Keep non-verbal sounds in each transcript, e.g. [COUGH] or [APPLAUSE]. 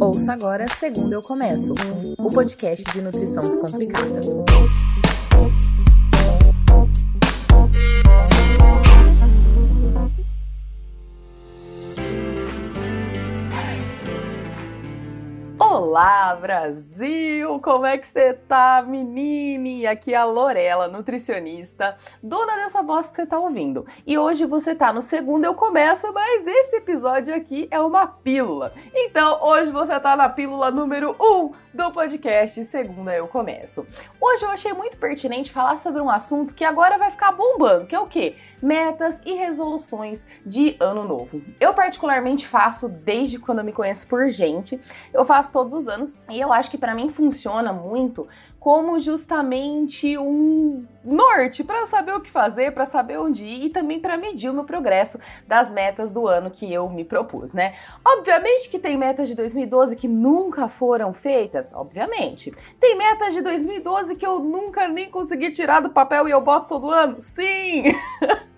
Ouça agora Segundo Eu Começo, o podcast de nutrição descomplicada. Olá, Brasil! Como é que você tá, menine? Aqui é a Lorela, nutricionista, dona dessa voz que você tá ouvindo. E hoje você tá no segundo Eu Começo, mas esse episódio aqui é uma pílula. Então, hoje você tá na pílula número 1 um do podcast Segunda Eu Começo. Hoje eu achei muito pertinente falar sobre um assunto que agora vai ficar bombando, que é o quê? Metas e resoluções de ano novo. Eu particularmente faço desde quando eu me conheço por gente. Eu faço todos os anos e eu acho que para mim funciona muito como justamente um norte para saber o que fazer, para saber onde ir e também para medir o meu progresso das metas do ano que eu me propus, né? Obviamente que tem metas de 2012 que nunca foram feitas, obviamente. Tem metas de 2012 que eu nunca nem consegui tirar do papel e eu boto todo ano? Sim! [LAUGHS]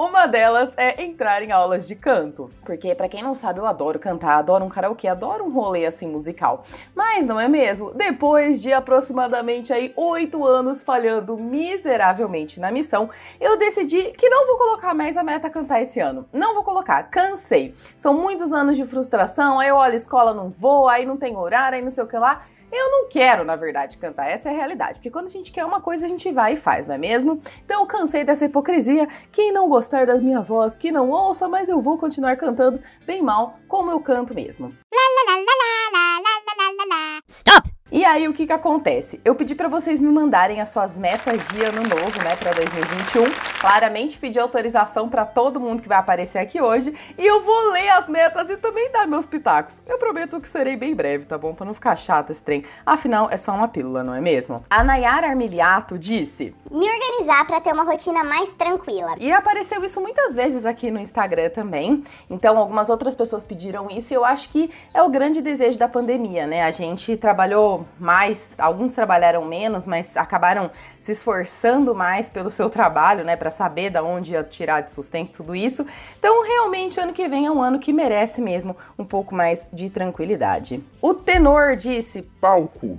Uma delas é entrar em aulas de canto, porque para quem não sabe, eu adoro cantar, adoro um karaokê, adoro um rolê assim musical. Mas não é mesmo? Depois de aproximadamente aí oito anos falhando miseravelmente na missão, eu decidi que não vou colocar mais a meta cantar esse ano. Não vou colocar, cansei. São muitos anos de frustração, aí eu olho escola, não vou, aí não tem horário, aí não sei o que lá. Eu não quero, na verdade, cantar, essa é a realidade, porque quando a gente quer uma coisa, a gente vai e faz, não é mesmo? Então eu cansei dessa hipocrisia. Quem não gostar da minha voz, que não ouça, mas eu vou continuar cantando bem mal, como eu canto mesmo. Stop! E aí, o que que acontece? Eu pedi para vocês me mandarem as suas metas de ano novo, né, para 2021. Claramente pedi autorização para todo mundo que vai aparecer aqui hoje e eu vou ler as metas e também dar meus pitacos. Eu prometo que serei bem breve, tá bom? Para não ficar chato esse trem. Afinal, é só uma pílula, não é mesmo? A Nayara Armiliato disse: "Me organizar para ter uma rotina mais tranquila". E apareceu isso muitas vezes aqui no Instagram também. Então, algumas outras pessoas pediram isso e eu acho que é o grande desejo da pandemia, né? A gente trabalhou mais, alguns trabalharam menos, mas acabaram se esforçando mais pelo seu trabalho, né, para saber da onde ia tirar de sustento tudo isso. Então, realmente, ano que vem é um ano que merece mesmo um pouco mais de tranquilidade. O tenor disse: palco.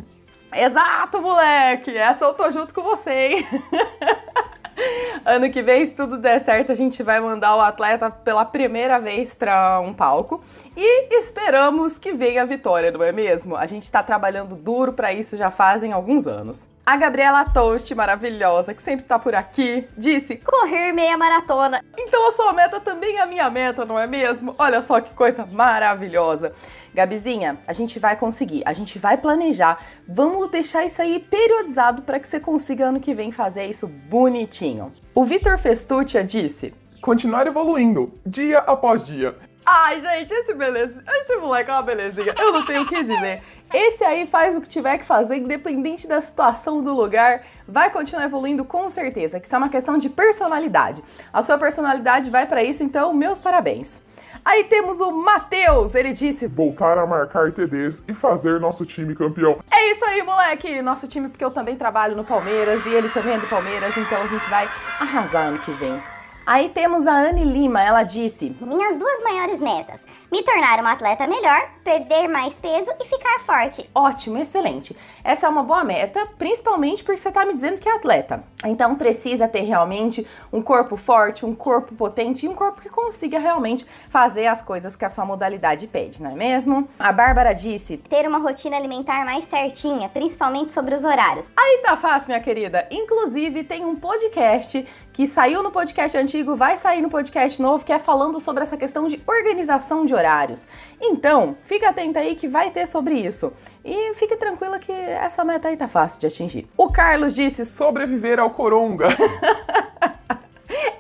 Exato, moleque! Essa eu tô junto com você, hein? [LAUGHS] [LAUGHS] ano que vem, se tudo der certo, a gente vai mandar o atleta pela primeira vez para um palco e esperamos que venha a vitória, não é mesmo? A gente está trabalhando duro para isso já fazem alguns anos. A Gabriela Toast, maravilhosa, que sempre tá por aqui, disse: correr meia maratona. Então a sua meta também é a minha meta, não é mesmo? Olha só que coisa maravilhosa. Gabizinha, a gente vai conseguir, a gente vai planejar. Vamos deixar isso aí periodizado para que você consiga ano que vem fazer isso bonitinho. O Vitor Festuccia disse: continuar evoluindo, dia após dia. Ai, gente, esse beleza, esse moleque é uma belezinha. Eu não tenho o que dizer. Esse aí faz o que tiver que fazer, independente da situação do lugar, vai continuar evoluindo com certeza, que isso é uma questão de personalidade. A sua personalidade vai para isso, então meus parabéns. Aí temos o Matheus, ele disse: Voltar a marcar TDs e fazer nosso time campeão. É isso aí, moleque! Nosso time, porque eu também trabalho no Palmeiras e ele também é do Palmeiras, então a gente vai arrasar ano que vem. Aí temos a Anne Lima, ela disse: Minhas duas maiores metas: me tornar uma atleta melhor, perder mais peso e ficar forte. Ótimo, excelente. Essa é uma boa meta, principalmente porque você está me dizendo que é atleta. Então precisa ter realmente um corpo forte, um corpo potente e um corpo que consiga realmente fazer as coisas que a sua modalidade pede, não é mesmo? A Bárbara disse: ter uma rotina alimentar mais certinha, principalmente sobre os horários. Aí tá fácil, minha querida. Inclusive, tem um podcast que saiu no podcast antigo, vai sair no podcast novo, que é falando sobre essa questão de organização de horários. Então, fica atenta aí que vai ter sobre isso. E fique tranquila que essa meta aí tá fácil de atingir. O Carlos disse sobreviver ao coronga. [LAUGHS]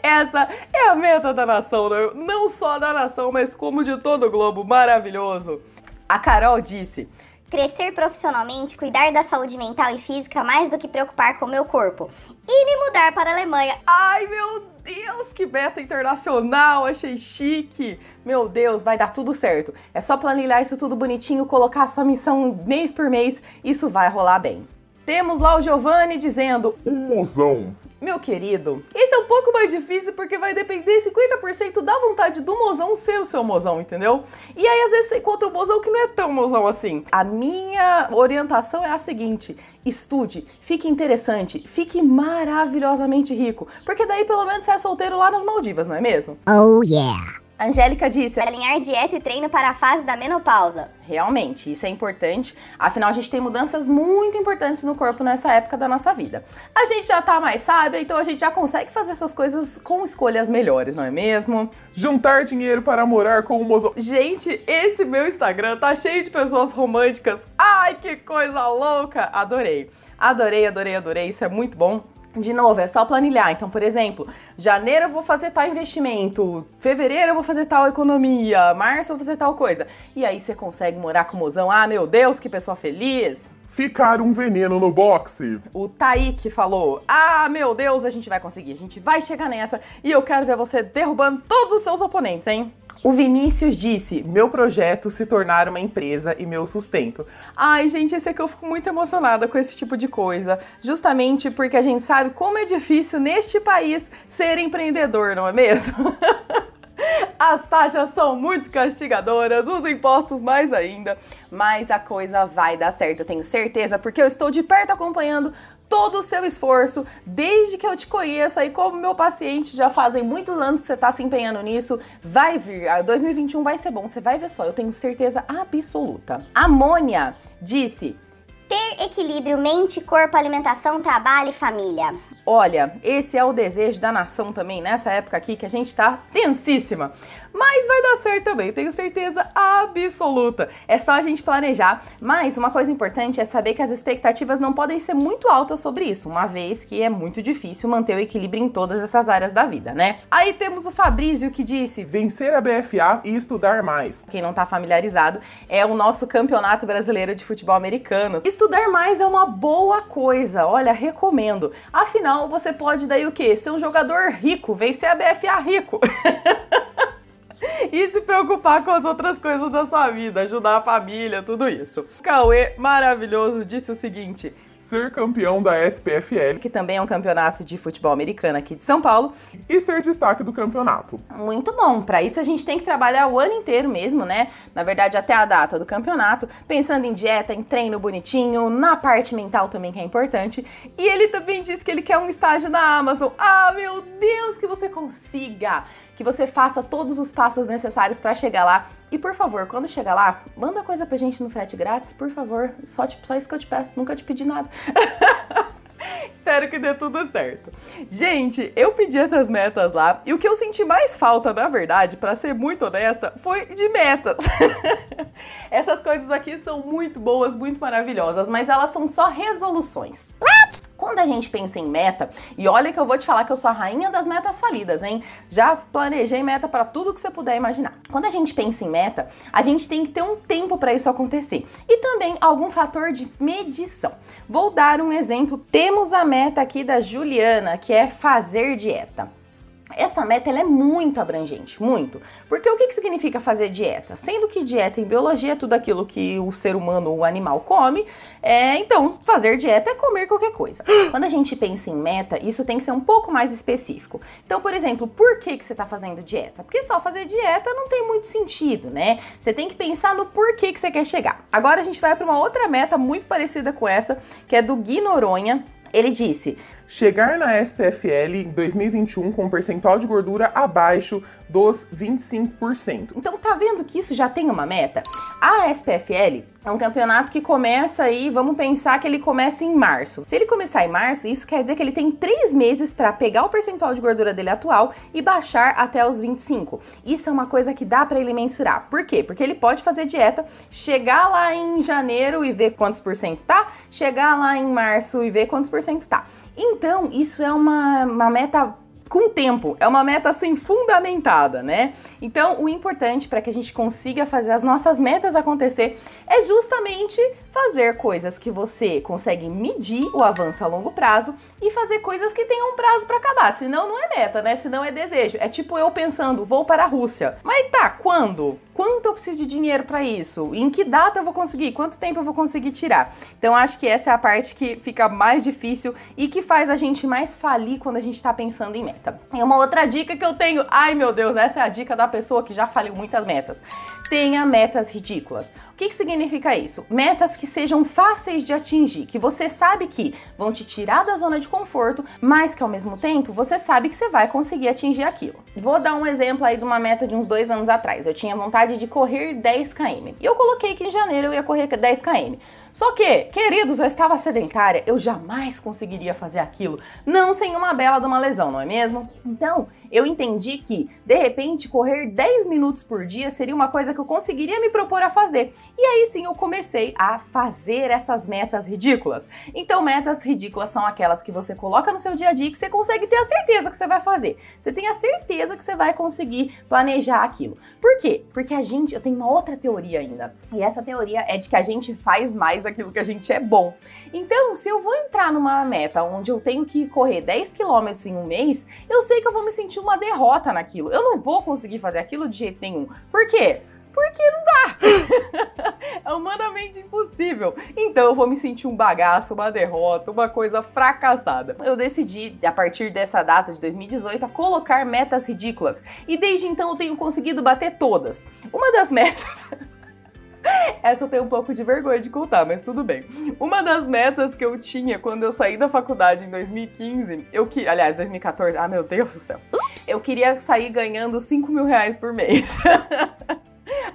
Essa é a meta da nação, né? não só da nação, mas como de todo o globo. Maravilhoso. A Carol disse: crescer profissionalmente, cuidar da saúde mental e física mais do que preocupar com o meu corpo e me mudar para a Alemanha. Ai, meu Deus, que meta internacional, achei chique. Meu Deus, vai dar tudo certo. É só planilhar isso tudo bonitinho, colocar a sua missão mês por mês, isso vai rolar bem. Temos lá o Giovanni dizendo: Um mozão. Meu querido, é um pouco mais difícil porque vai depender 50% da vontade do mozão ser o seu mozão, entendeu? E aí, às vezes, você encontra um mozão que não é tão mozão assim. A minha orientação é a seguinte: estude, fique interessante, fique maravilhosamente rico. Porque daí, pelo menos, você é solteiro lá nas Maldivas, não é mesmo? Oh, yeah! Angélica disse: alinhar dieta e treino para a fase da menopausa. Realmente, isso é importante. Afinal, a gente tem mudanças muito importantes no corpo nessa época da nossa vida. A gente já tá mais sábia, então a gente já consegue fazer essas coisas com escolhas melhores, não é mesmo? Juntar dinheiro para morar com o mozão. Gente, esse meu Instagram tá cheio de pessoas românticas. Ai, que coisa louca! Adorei. Adorei, adorei, adorei. Isso é muito bom. De novo, é só planilhar. Então, por exemplo, janeiro eu vou fazer tal investimento, fevereiro eu vou fazer tal economia, março eu vou fazer tal coisa. E aí você consegue morar com o mozão. Ah, meu Deus, que pessoa feliz! Ficar um veneno no boxe. O Taik falou: Ah, meu Deus, a gente vai conseguir, a gente vai chegar nessa e eu quero ver você derrubando todos os seus oponentes, hein? O Vinícius disse: Meu projeto se tornar uma empresa e meu sustento. Ai, gente, esse aqui eu fico muito emocionada com esse tipo de coisa. Justamente porque a gente sabe como é difícil neste país ser empreendedor, não é mesmo? [LAUGHS] As taxas são muito castigadoras, os impostos mais ainda, mas a coisa vai dar certo, eu tenho certeza, porque eu estou de perto acompanhando todo o seu esforço, desde que eu te conheço aí como meu paciente, já fazem muitos anos que você está se empenhando nisso, vai vir, 2021 vai ser bom, você vai ver só, eu tenho certeza absoluta. Amônia disse: ter equilíbrio mente, corpo, alimentação, trabalho e família. Olha, esse é o desejo da nação também nessa época aqui que a gente tá tensíssima. Mas vai dar certo também, tenho certeza absoluta. É só a gente planejar. Mas uma coisa importante é saber que as expectativas não podem ser muito altas sobre isso, uma vez que é muito difícil manter o equilíbrio em todas essas áreas da vida, né? Aí temos o Fabrício que disse: vencer a BFA e estudar mais. Quem não tá familiarizado, é o nosso Campeonato Brasileiro de Futebol Americano. Estudar mais é uma boa coisa, olha, recomendo. Afinal, você pode daí o quê? Ser um jogador rico, vencer a BFA rico. [LAUGHS] [LAUGHS] e se preocupar com as outras coisas da sua vida, ajudar a família, tudo isso. O Cauê, maravilhoso, disse o seguinte: ser campeão da SPFL, que também é um campeonato de futebol americano aqui de São Paulo, e ser destaque do campeonato. Muito bom. Para isso a gente tem que trabalhar o ano inteiro mesmo, né? Na verdade, até a data do campeonato, pensando em dieta, em treino bonitinho, na parte mental também que é importante. E ele também disse que ele quer um estágio na Amazon. Ah, meu Deus, que você consiga! que você faça todos os passos necessários para chegar lá. E por favor, quando chegar lá, manda coisa pra gente no frete grátis, por favor. Só, tipo, só isso que eu te peço, nunca te pedi nada. [LAUGHS] Espero que dê tudo certo. Gente, eu pedi essas metas lá e o que eu senti mais falta, na verdade, para ser muito honesta, foi de metas. [LAUGHS] Essas coisas aqui são muito boas, muito maravilhosas, mas elas são só resoluções. Quando a gente pensa em meta, e olha que eu vou te falar que eu sou a rainha das metas falidas, hein? Já planejei meta para tudo que você puder imaginar. Quando a gente pensa em meta, a gente tem que ter um tempo para isso acontecer e também algum fator de medição. Vou dar um exemplo. Temos a meta aqui da Juliana, que é fazer dieta. Essa meta é muito abrangente, muito. Porque o que, que significa fazer dieta? Sendo que dieta em biologia é tudo aquilo que o ser humano ou o animal come, é, então fazer dieta é comer qualquer coisa. [GASPS] Quando a gente pensa em meta, isso tem que ser um pouco mais específico. Então, por exemplo, por que, que você está fazendo dieta? Porque só fazer dieta não tem muito sentido, né? Você tem que pensar no porquê que você quer chegar. Agora a gente vai para uma outra meta muito parecida com essa, que é do Gui Noronha. Ele disse: chegar na SPFL em 2021 com um percentual de gordura abaixo dos 25%. Então tá vendo que isso já tem uma meta? A SPFL é um campeonato que começa aí, vamos pensar que ele começa em março. Se ele começar em março, isso quer dizer que ele tem três meses para pegar o percentual de gordura dele atual e baixar até os 25. Isso é uma coisa que dá para ele mensurar. Por quê? Porque ele pode fazer dieta, chegar lá em janeiro e ver quantos por cento tá, chegar lá em março e ver quantos por cento tá. Então, isso é uma, uma meta com tempo, é uma meta assim fundamentada, né? Então, o importante para que a gente consiga fazer as nossas metas acontecer é justamente fazer coisas que você consegue medir o avanço a longo prazo e fazer coisas que tenham um prazo para acabar. Senão não é meta, né? Senão é desejo. É tipo eu pensando, vou para a Rússia. Mas tá, quando? Quanto eu preciso de dinheiro para isso? Em que data eu vou conseguir? Quanto tempo eu vou conseguir tirar? Então acho que essa é a parte que fica mais difícil e que faz a gente mais falir quando a gente está pensando em meta. E uma outra dica que eu tenho, ai meu Deus, essa é a dica da pessoa que já faliu muitas metas tenha metas ridículas. O que, que significa isso? Metas que sejam fáceis de atingir, que você sabe que vão te tirar da zona de conforto, mas que ao mesmo tempo você sabe que você vai conseguir atingir aquilo. Vou dar um exemplo aí de uma meta de uns dois anos atrás. Eu tinha vontade de correr 10 km. E eu coloquei que em janeiro eu ia correr 10 km. Só que, queridos, eu estava sedentária, eu jamais conseguiria fazer aquilo, não sem uma bela de uma lesão, não é mesmo? Então, eu entendi que, de repente, correr 10 minutos por dia seria uma coisa que eu conseguiria me propor a fazer. E aí sim eu comecei a fazer essas metas ridículas. Então, metas ridículas são aquelas que você coloca no seu dia a dia que você consegue ter a certeza que você vai fazer. Você tem a certeza que você vai conseguir planejar aquilo. Por quê? Porque a gente, eu tenho uma outra teoria ainda. E essa teoria é de que a gente faz mais aquilo que a gente é bom. Então, se eu vou entrar numa meta onde eu tenho que correr 10 quilômetros em um mês, eu sei que eu vou me sentir uma derrota naquilo. Eu não vou conseguir fazer aquilo de jeito nenhum. Por quê? Porque não dá. [LAUGHS] é humanamente impossível. Então eu vou me sentir um bagaço, uma derrota, uma coisa fracassada. Eu decidi, a partir dessa data de 2018, a colocar metas ridículas. E desde então eu tenho conseguido bater todas. Uma das metas. [LAUGHS] [LAUGHS] Essa eu tenho um pouco de vergonha de contar, mas tudo bem. Uma das metas que eu tinha quando eu saí da faculdade em 2015, eu que, aliás, 2014, ah meu Deus do céu, Ups. eu queria sair ganhando 5 mil reais por mês. [LAUGHS]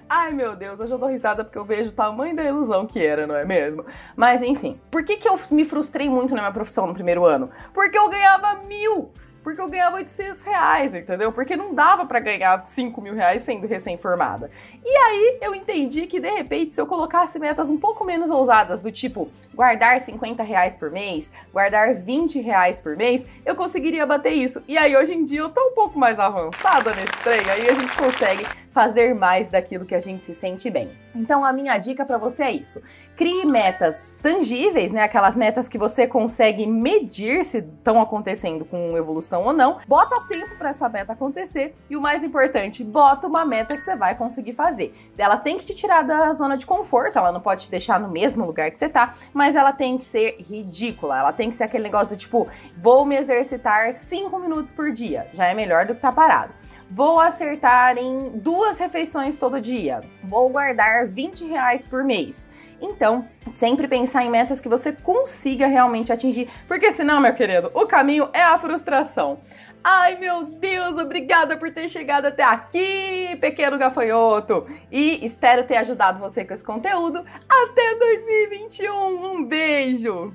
Ai meu Deus, hoje eu dou risada porque eu vejo o tamanho da ilusão que era, não é mesmo? Mas enfim, por que, que eu me frustrei muito na minha profissão no primeiro ano? Porque eu ganhava mil! Porque eu ganhava 800 reais, entendeu? Porque não dava para ganhar 5 mil reais sendo recém-formada. E aí eu entendi que de repente, se eu colocasse metas um pouco menos ousadas, do tipo guardar 50 reais por mês, guardar 20 reais por mês, eu conseguiria bater isso. E aí hoje em dia eu tô um pouco mais avançada nesse trem, aí a gente consegue fazer mais daquilo que a gente se sente bem. Então a minha dica para você é isso. Crie metas tangíveis, né? Aquelas metas que você consegue medir se estão acontecendo com evolução ou não. Bota tempo para essa meta acontecer e o mais importante, bota uma meta que você vai conseguir fazer. Ela tem que te tirar da zona de conforto, ela não pode te deixar no mesmo lugar que você tá, mas ela tem que ser ridícula. Ela tem que ser aquele negócio do tipo, vou me exercitar 5 minutos por dia. Já é melhor do que estar tá parado. Vou acertar em duas refeições todo dia. Vou guardar 20 reais por mês. Então, sempre pensar em metas que você consiga realmente atingir, porque senão, meu querido, o caminho é a frustração. Ai meu Deus, obrigada por ter chegado até aqui, pequeno gafanhoto! E espero ter ajudado você com esse conteúdo. Até 2021, um beijo!